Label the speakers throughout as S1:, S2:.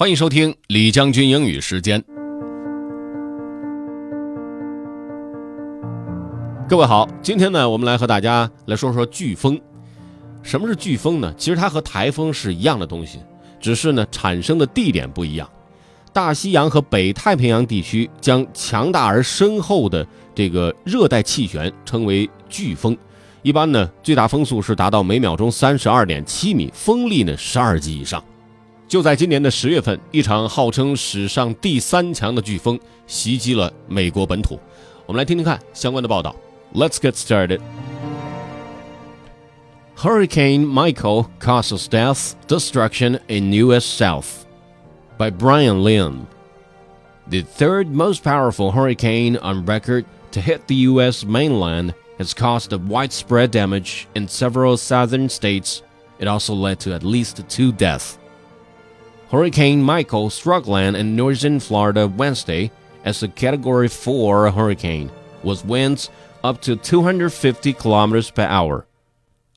S1: 欢迎收听李将军英语时间。各位好，今天呢，我们来和大家来说说飓风。什么是飓风呢？其实它和台风是一样的东西，只是呢产生的地点不一样。大西洋和北太平洋地区将强大而深厚的这个热带气旋称为飓风，一般呢最大风速是达到每秒钟三十二点七米，风力呢十二级以上。就在今年的十月份，一场号称史上第三强的飓风袭击了美国本土。我们来听听看相关的报道。Let's get started. Hurricane Michael causes death, destruction in U.S. South. By Bryan Lynn. The third most powerful hurricane on record to hit the U.S. mainland has caused widespread damage in several southern states. It also led to at least two deaths. Hurricane Michael struck land in northern Florida Wednesday as a Category 4 hurricane, with winds up to 250 kilometers per hour.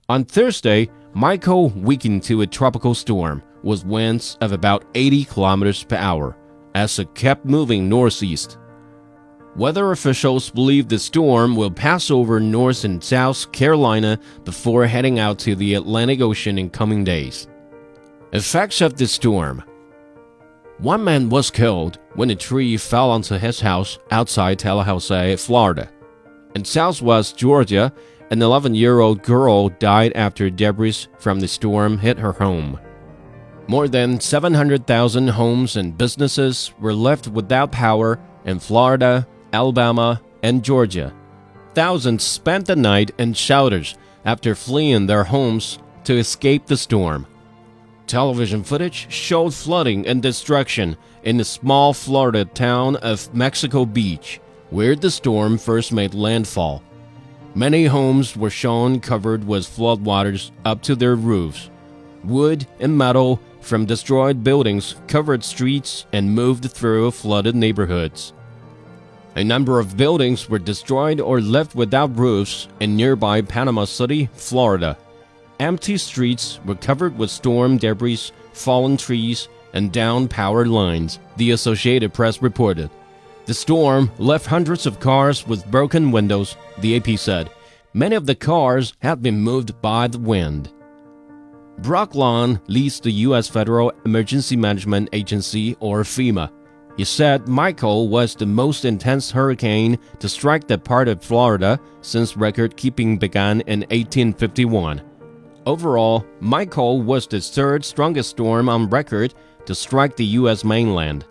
S1: On Thursday, Michael weakened to a tropical storm with winds of about 80 kilometers per hour as it kept moving northeast. Weather officials believe the storm will pass over North and South Carolina before heading out to the Atlantic Ocean in coming days. Effects of the storm One man was killed when a tree fell onto his house outside Tallahassee, Florida. In southwest Georgia, an 11 year old girl died after debris from the storm hit her home. More than 700,000 homes and businesses were left without power in Florida, Alabama, and Georgia. Thousands spent the night in shelters after fleeing their homes to escape the storm. Television footage showed flooding and destruction in the small Florida town of Mexico Beach, where the storm first made landfall. Many homes were shown covered with floodwaters up to their roofs. Wood and metal from destroyed buildings covered streets and moved through flooded neighborhoods. A number of buildings were destroyed or left without roofs in nearby Panama City, Florida. Empty streets were covered with storm debris, fallen trees, and down power lines, the Associated Press reported. The storm left hundreds of cars with broken windows, the AP said. Many of the cars had been moved by the wind. Brock leads the U.S. Federal Emergency Management Agency, or FEMA. He said Michael was the most intense hurricane to strike that part of Florida since record keeping began in 1851. Overall, Michael was the third strongest storm on record to strike the U.S. mainland.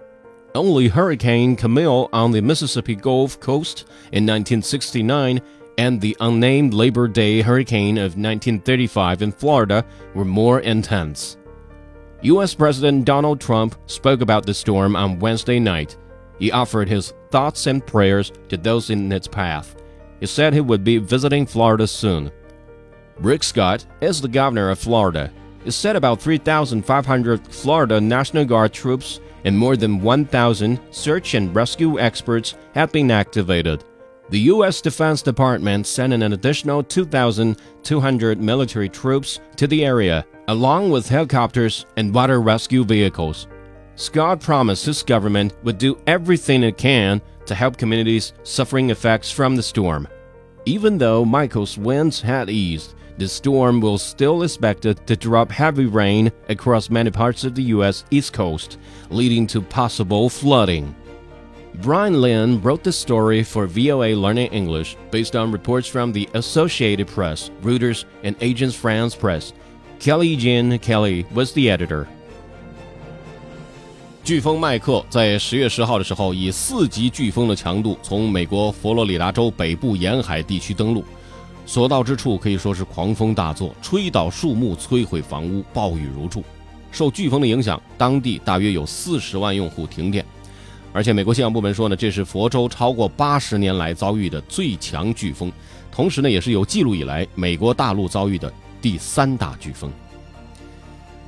S1: Only Hurricane Camille on the Mississippi Gulf Coast in 1969 and the unnamed Labor Day hurricane of 1935 in Florida were more intense. U.S. President Donald Trump spoke about the storm on Wednesday night. He offered his thoughts and prayers to those in its path. He said he would be visiting Florida soon. Rick Scott is the governor of Florida. He said about 3,500 Florida National Guard troops and more than 1,000 search and rescue experts have been activated. The U.S. Defense Department sent in an additional 2,200 military troops to the area, along with helicopters and water rescue vehicles. Scott promised his government would do everything it can to help communities suffering effects from the storm. Even though Michael's winds had eased, the storm will still expected to drop heavy rain across many parts of the U.S. East Coast, leading to possible flooding. Bryan Lynn wrote the story for VOA Learning English based on reports from the Associated Press, Reuters, and Agence France-Presse. Kelly Jean Kelly was the editor. 飓风麦克在十月十号的时候，以四级飓风的强度从美国佛罗里达州北部沿海地区登陆。所到之处可以说是狂风大作，吹倒树木，摧毁房屋，暴雨如注。受飓风的影响，当地大约有四十万用户停电。而且，美国气象部门说呢，这是佛州超过八十年来遭遇的最强飓风，同时呢，也是有记录以来美国大陆遭遇的第三大飓风。